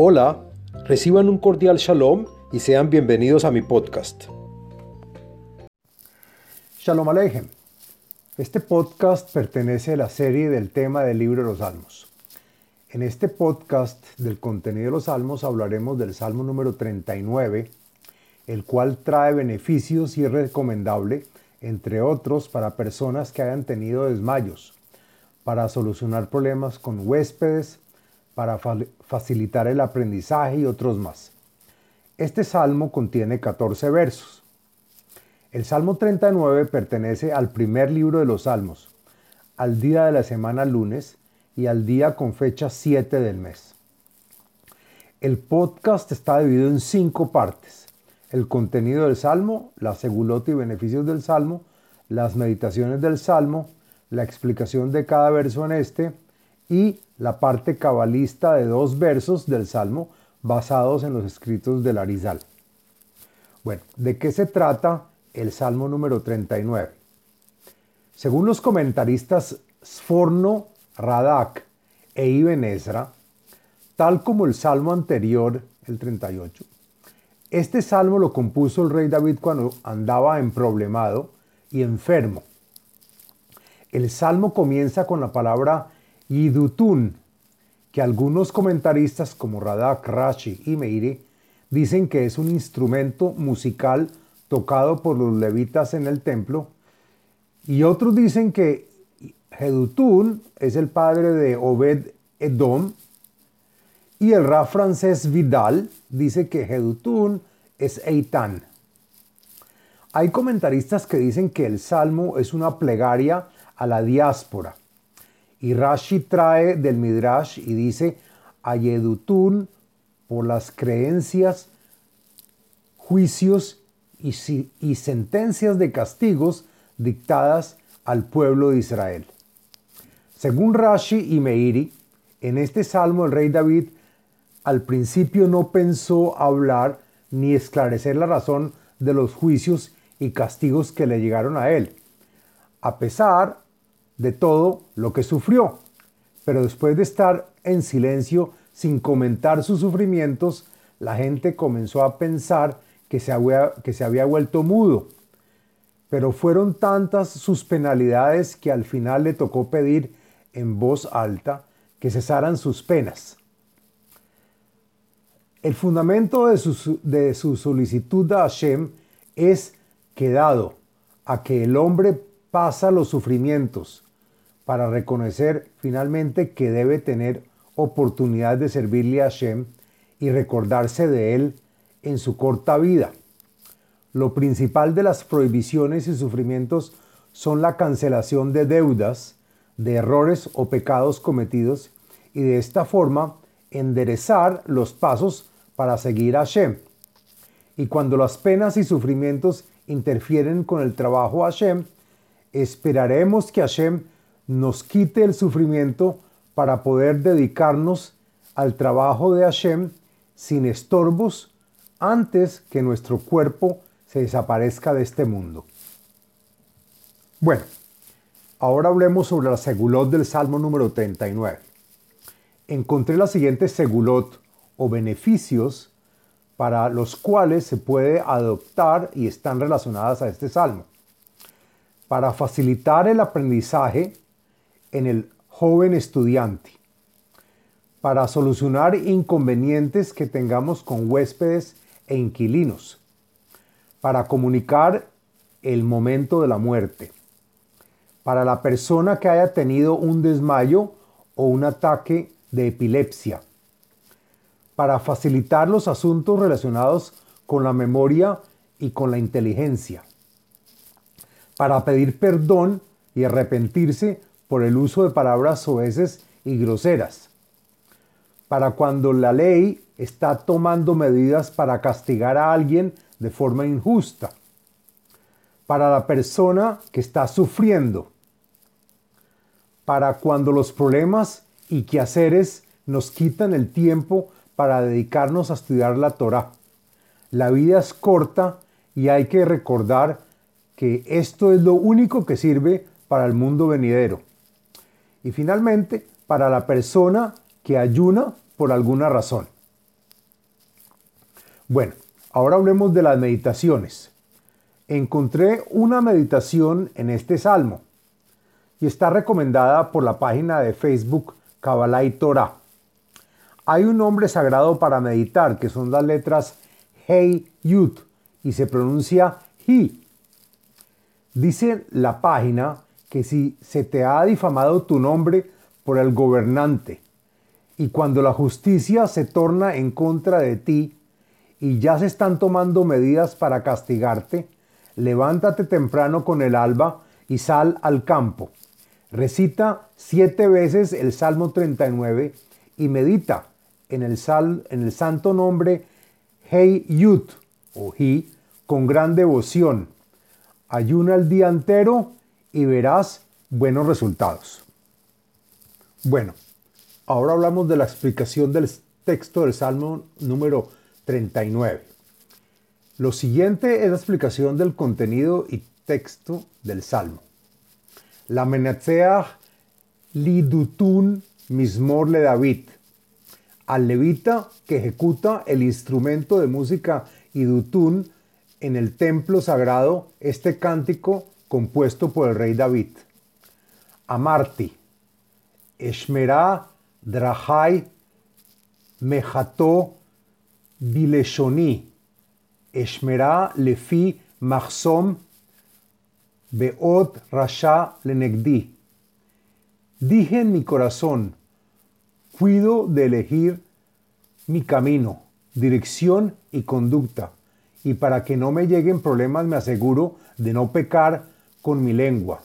Hola, reciban un cordial shalom y sean bienvenidos a mi podcast. Shalom Aleichem. Este podcast pertenece a la serie del tema del libro de los Salmos. En este podcast del contenido de los Salmos hablaremos del Salmo número 39, el cual trae beneficios y es recomendable, entre otros, para personas que hayan tenido desmayos, para solucionar problemas con huéspedes, para facilitar el aprendizaje y otros más. Este salmo contiene 14 versos. El Salmo 39 pertenece al primer libro de los Salmos, al día de la semana lunes y al día con fecha 7 del mes. El podcast está dividido en cinco partes. El contenido del Salmo, la segulota y beneficios del Salmo, las meditaciones del Salmo, la explicación de cada verso en este y la parte cabalista de dos versos del Salmo basados en los escritos del Arizal. Bueno, ¿de qué se trata el Salmo número 39? Según los comentaristas Sforno, Radak e Ibn Ezra, tal como el Salmo anterior, el 38, este salmo lo compuso el rey David cuando andaba en problemado y enfermo. El salmo comienza con la palabra Yidutun, que algunos comentaristas como Radak, Rashi y Meiri dicen que es un instrumento musical tocado por los levitas en el templo, y otros dicen que Jedutun es el padre de Obed Edom, y el Ra francés Vidal dice que Jedutun es Eitan. Hay comentaristas que dicen que el salmo es una plegaria a la diáspora. Y Rashi trae del Midrash y dice, Ayedutun por las creencias, juicios y, y sentencias de castigos dictadas al pueblo de Israel. Según Rashi y Meiri, en este salmo el rey David al principio no pensó hablar ni esclarecer la razón de los juicios y castigos que le llegaron a él, a pesar de todo lo que sufrió. Pero después de estar en silencio sin comentar sus sufrimientos, la gente comenzó a pensar que se había, que se había vuelto mudo. Pero fueron tantas sus penalidades que al final le tocó pedir en voz alta que cesaran sus penas. El fundamento de su, de su solicitud a Hashem es que dado a que el hombre pasa los sufrimientos para reconocer finalmente que debe tener oportunidad de servirle a Hashem y recordarse de él en su corta vida. Lo principal de las prohibiciones y sufrimientos son la cancelación de deudas, de errores o pecados cometidos y de esta forma enderezar los pasos para seguir a Hashem. Y cuando las penas y sufrimientos interfieren con el trabajo a Hashem, esperaremos que Hashem nos quite el sufrimiento para poder dedicarnos al trabajo de Hashem sin estorbos antes que nuestro cuerpo se desaparezca de este mundo. Bueno, ahora hablemos sobre la segulot del Salmo número 39 encontré la siguiente segulot o beneficios para los cuales se puede adoptar y están relacionadas a este salmo. Para facilitar el aprendizaje en el joven estudiante. Para solucionar inconvenientes que tengamos con huéspedes e inquilinos. Para comunicar el momento de la muerte. Para la persona que haya tenido un desmayo o un ataque de epilepsia, para facilitar los asuntos relacionados con la memoria y con la inteligencia, para pedir perdón y arrepentirse por el uso de palabras soeces y groseras, para cuando la ley está tomando medidas para castigar a alguien de forma injusta, para la persona que está sufriendo, para cuando los problemas y quehaceres nos quitan el tiempo para dedicarnos a estudiar la Torah. La vida es corta y hay que recordar que esto es lo único que sirve para el mundo venidero. Y finalmente, para la persona que ayuna por alguna razón. Bueno, ahora hablemos de las meditaciones. Encontré una meditación en este salmo y está recomendada por la página de Facebook Kabbalah y Torah. Hay un nombre sagrado para meditar que son las letras Hey Yud y se pronuncia Hi. Dice la página que si se te ha difamado tu nombre por el gobernante y cuando la justicia se torna en contra de ti y ya se están tomando medidas para castigarte, levántate temprano con el alba y sal al campo. Recita siete veces el Salmo 39 y medita en el, sal, en el santo nombre Hey Yud o Hi con gran devoción. Ayuna el día entero y verás buenos resultados. Bueno, ahora hablamos de la explicación del texto del Salmo número 39. Lo siguiente es la explicación del contenido y texto del Salmo. La menatzeach lidutun mismor le David. Al levita que ejecuta el instrumento de música idutun en el templo sagrado este cántico compuesto por el rey David. Amarti, Eshmerá Drahai Mejato Bileshoni Eshmerá lefi machsom beot rasha lenegdi. Dije en mi corazón, cuido de elegir mi camino, dirección y conducta, y para que no me lleguen problemas me aseguro de no pecar con mi lengua.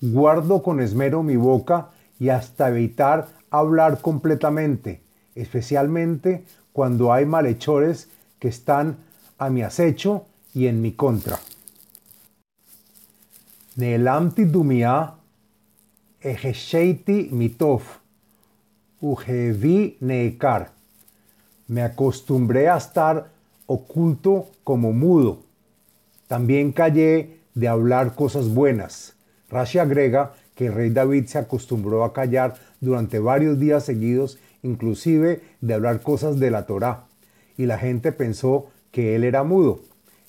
Guardo con esmero mi boca y hasta evitar hablar completamente, especialmente cuando hay malhechores que están a mi acecho y en mi contra. Neelamti dumia ejesheiti mitov ujevi neekar. Me acostumbré a estar oculto como mudo. También callé de hablar cosas buenas. Rashi agrega que el rey David se acostumbró a callar durante varios días seguidos, inclusive de hablar cosas de la Torá, y la gente pensó que él era mudo.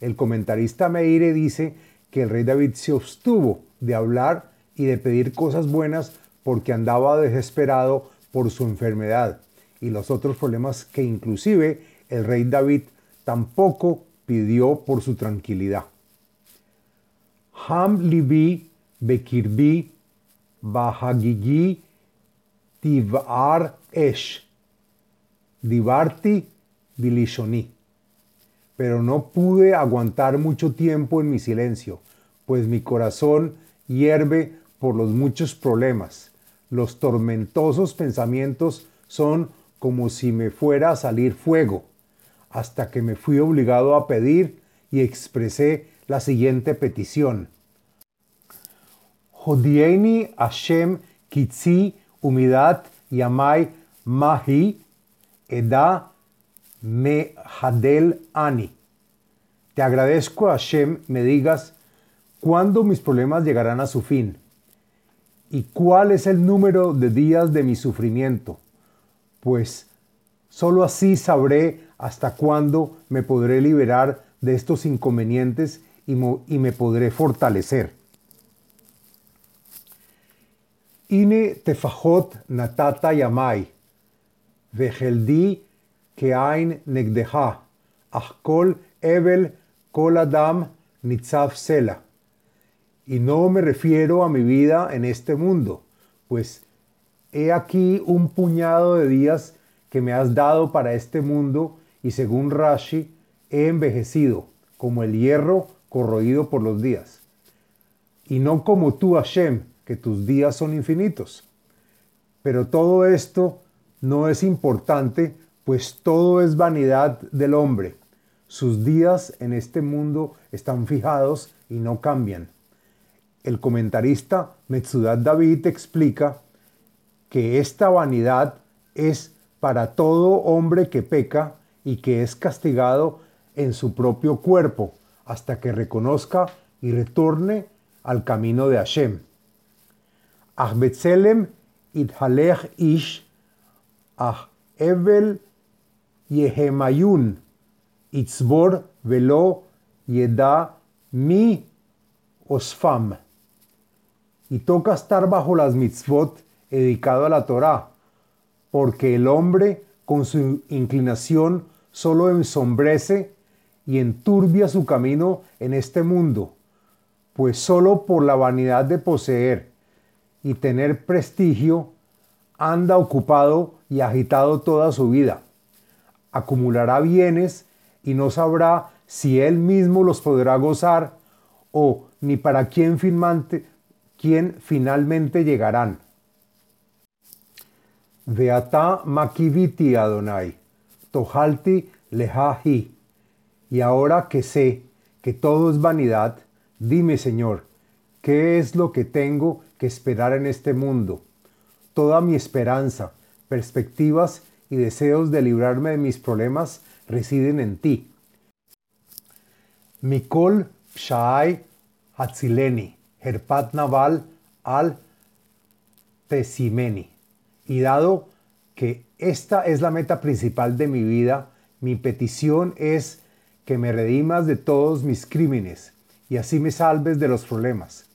El comentarista Meire dice que el rey David se obstuvo de hablar y de pedir cosas buenas porque andaba desesperado por su enfermedad y los otros problemas que inclusive el rey David tampoco pidió por su tranquilidad. Ham libi bekirbi bahagigi tivar esh divarti bilishoni pero no pude aguantar mucho tiempo en mi silencio, pues mi corazón hierve por los muchos problemas. Los tormentosos pensamientos son como si me fuera a salir fuego, hasta que me fui obligado a pedir y expresé la siguiente petición. Jodieni Hashem kitzi umidad yamai mahi eda me hadel ani. Te agradezco Hashem me digas cuándo mis problemas llegarán a su fin y cuál es el número de días de mi sufrimiento, pues sólo así sabré hasta cuándo me podré liberar de estos inconvenientes y, me podré fortalecer. Ine tefajot natata yamai, vejeldi keain negdeha, achkol evel kol adam nitzav sela. Y no me refiero a mi vida en este mundo, pues he aquí un puñado de días que me has dado para este mundo y según Rashi he envejecido como el hierro corroído por los días. Y no como tú, Hashem, que tus días son infinitos. Pero todo esto no es importante, pues todo es vanidad del hombre. Sus días en este mundo están fijados y no cambian. El comentarista Metzudat David explica que esta vanidad es para todo hombre que peca y que es castigado en su propio cuerpo hasta que reconozca y retorne al camino de Hashem. Ahbetzelem ithalech ish ah evel yehemayun itzbor velo yeda mi osfam. Y toca estar bajo las mitzvot dedicado a la Torah, porque el hombre con su inclinación solo ensombrece y enturbia su camino en este mundo, pues solo por la vanidad de poseer y tener prestigio anda ocupado y agitado toda su vida. Acumulará bienes y no sabrá si él mismo los podrá gozar o ni para quién, finalmente llegarán. Veata makiviti Adonai, tohalti lehahi. Y ahora que sé que todo es vanidad, dime Señor, ¿qué es lo que tengo que esperar en este mundo? Toda mi esperanza, perspectivas y deseos de librarme de mis problemas residen en ti. Mikol Shai Hatzileni, Herpat Naval al Tesimeni. Y dado que esta es la meta principal de mi vida, mi petición es que me redimas de todos mis crímenes y así me salves de los problemas.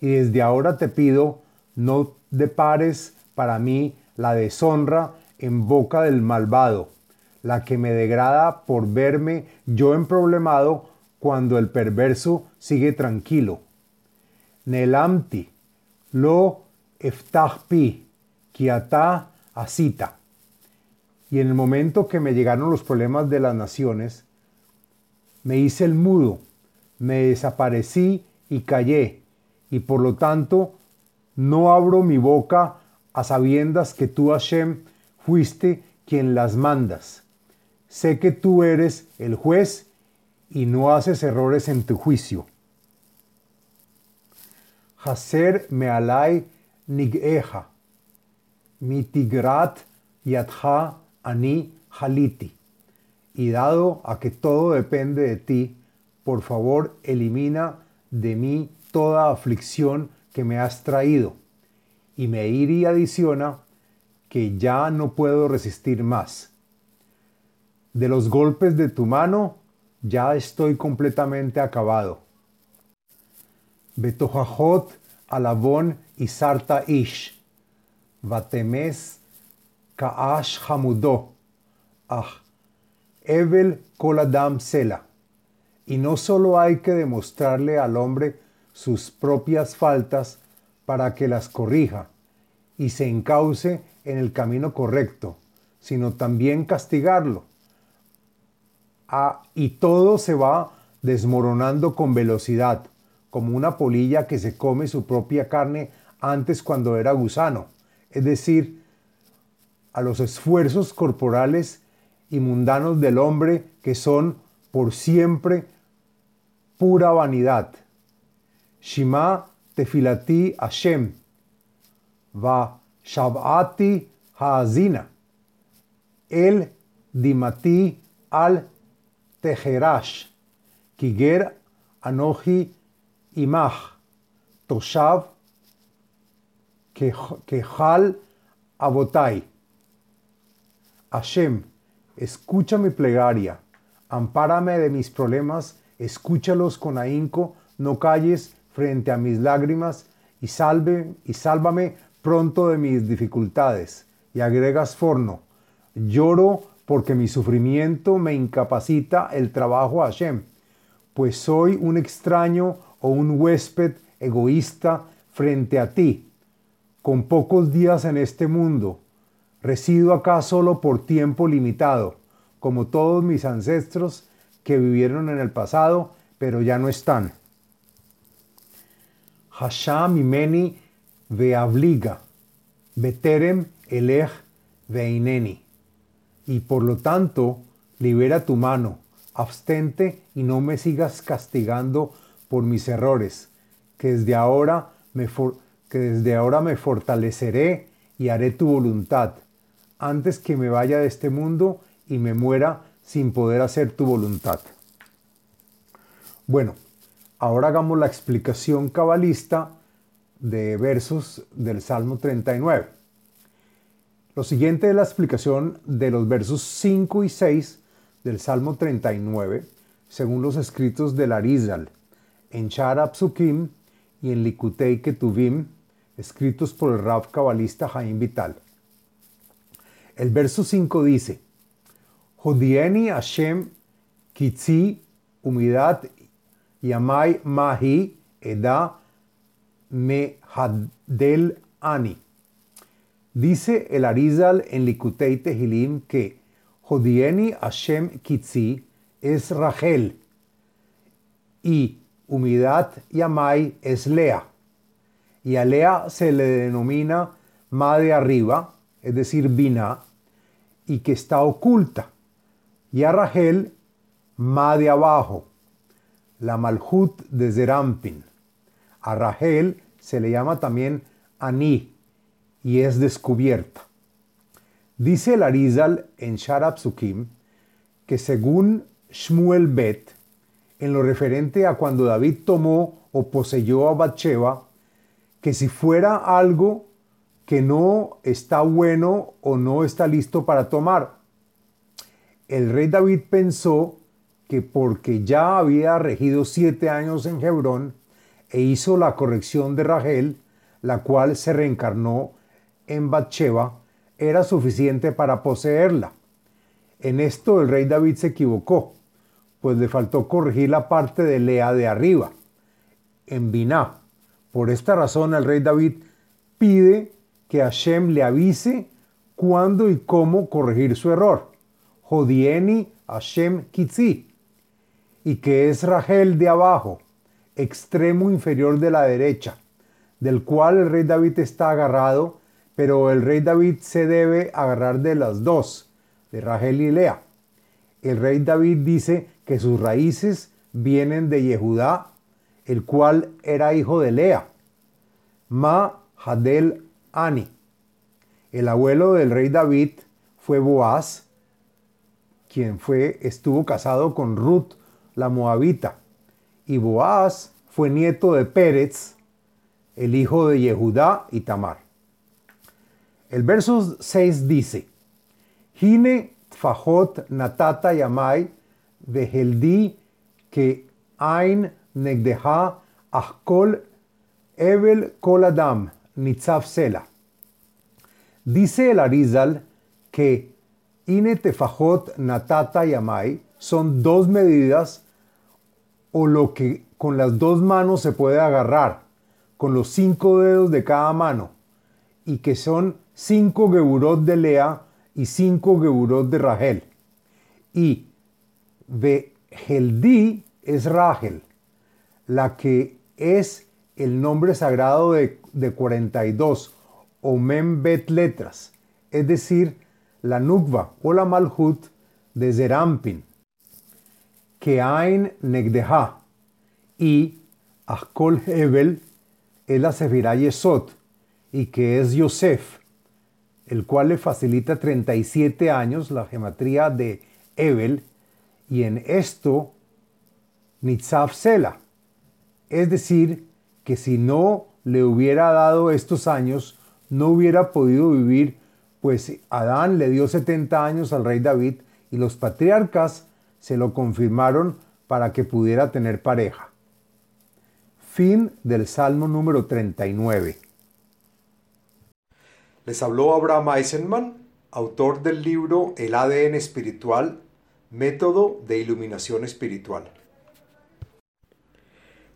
Y desde ahora te pido, no depares para mí la deshonra en boca del malvado, la que me degrada por verme yo emproblemado cuando el perverso sigue tranquilo. Nelamti, lo eftahpi, Kiatá Asita. Y en el momento que me llegaron los problemas de las naciones, me hice el mudo, me desaparecí y callé, y por lo tanto no abro mi boca a sabiendas que tú, Hashem, fuiste quien las mandas. Sé que tú eres el juez y no haces errores en tu juicio. Haser mealai nigeja mitigrat yadha ani haliti. Y dado a que todo depende de ti, por favor elimina de mí toda aflicción que me has traído. Y Meiri adiciona que ya no puedo resistir más. De los golpes de tu mano ya estoy completamente acabado. Betojajot alabón y sarta ish Vatemes Kaash Hamudó, Ah, Evel Koladam Sela. Y no solo hay que demostrarle al hombre sus propias faltas para que las corrija y se encauce en el camino correcto, sino también castigarlo. Ah, y todo se va desmoronando con velocidad, como una polilla que se come su propia carne antes cuando era gusano es decir, a los esfuerzos corporales y mundanos del hombre que son por siempre pura vanidad. Shima tefilati Hashem, va shabati haazina, el dimati al teherash, kiger anoji imach, toshav Kehal Abotai. Hashem, escucha mi plegaria, ampárame de mis problemas, escúchalos con ahínco, no calles frente a mis lágrimas y salve y sálvame pronto de mis dificultades. Y agregas forno, lloro porque mi sufrimiento me incapacita el trabajo a Hashem, pues soy un extraño o un huésped egoísta frente a ti. Con pocos días en este mundo, resido acá solo por tiempo limitado, como todos mis ancestros que vivieron en el pasado, pero ya no están. Hasham imeni veabliga, beterem elech veineni. Y por lo tanto, libera tu mano, abstente y no me sigas castigando por mis errores, que desde ahora que desde ahora me fortaleceré y haré tu voluntad, antes que me vaya de este mundo y me muera sin poder hacer tu voluntad. Bueno, ahora hagamos la explicación cabalista de versos del Salmo 39. Lo siguiente es la explicación de los versos 5 y 6 del Salmo 39, según los escritos del Arizal, en Shara Psukim y en Likutei Ketuvim, escritos por el Rav cabalista Jaim Vital. El verso 5 dice, Jodieni Hashem kitzi humidat yamai mahi eda mehadel ani. Dice el Arizal en Likutei Tehilim que Jodieni Hashem kitzi es Rachel y Humidat Yamai es Lea. Y a Lea se le denomina Ma de arriba, es decir, Bina, y que está oculta. Y a Rachel, Ma de abajo, la Malhut de Zerampin. A Rachel se le llama también Ani y es descubierta. Dice el Arizal en Sharab que según Shmuel Bet, en lo referente a cuando David tomó o poseyó a Bathsheba, que si fuera algo que no está bueno o no está listo para tomar. El rey David pensó que porque ya había regido siete años en Hebrón e hizo la corrección de Rachel, la cual se reencarnó en Bathsheba, era suficiente para poseerla. En esto el rey David se equivocó, pues le faltó corregir la parte de Lea de arriba, en Biná. Por esta razón el rey David pide que Hashem le avise cuándo y cómo corregir su error. Jodieni Hashem Kitzi. Y que es Rachel de abajo, extremo inferior de la derecha, del cual el rey David está agarrado, pero el rey David se debe agarrar de las dos, de Rachel y Lea. El rey David dice que sus raíces vienen de Yehudá, el cual era hijo de Lea. Ma Hadel Ani. El abuelo del rey David fue Boaz, quien fue, estuvo casado con Ruth, la moabita. Y Boaz fue nieto de Pérez, el hijo de Yehudá y Tamar. El verso 6 dice, Hine tfajot natata yamai veheldi que ain negdeha achkol evel kol adam nitzav sela. Dice el Arizal que ine tefajot natata yamai son dos medidas o lo que con las dos manos se puede agarrar, con los cinco dedos de cada mano, y que son cinco geburot de Lea y cinco geburot de Rachel. Y Veheldi es Rachel, la que es el nombre sagrado de, de 42, o Bet letras, es decir, la Nukva o la Malhut de Zerampin, Keain Negdeha y Akol Hebel es la Sefirah Yesod y que es Yosef, el cual le facilita 37 años la gematría de Ebel, y en esto Nitzav Sela. Es decir, que si no le hubiera dado estos años, no hubiera podido vivir, pues Adán le dio 70 años al rey David y los patriarcas se lo confirmaron para que pudiera tener pareja. Fin del Salmo número 39. Les habló Abraham Eisenman, autor del libro El ADN espiritual, método de iluminación espiritual.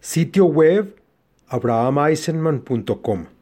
Sitio web abrahameisenman.com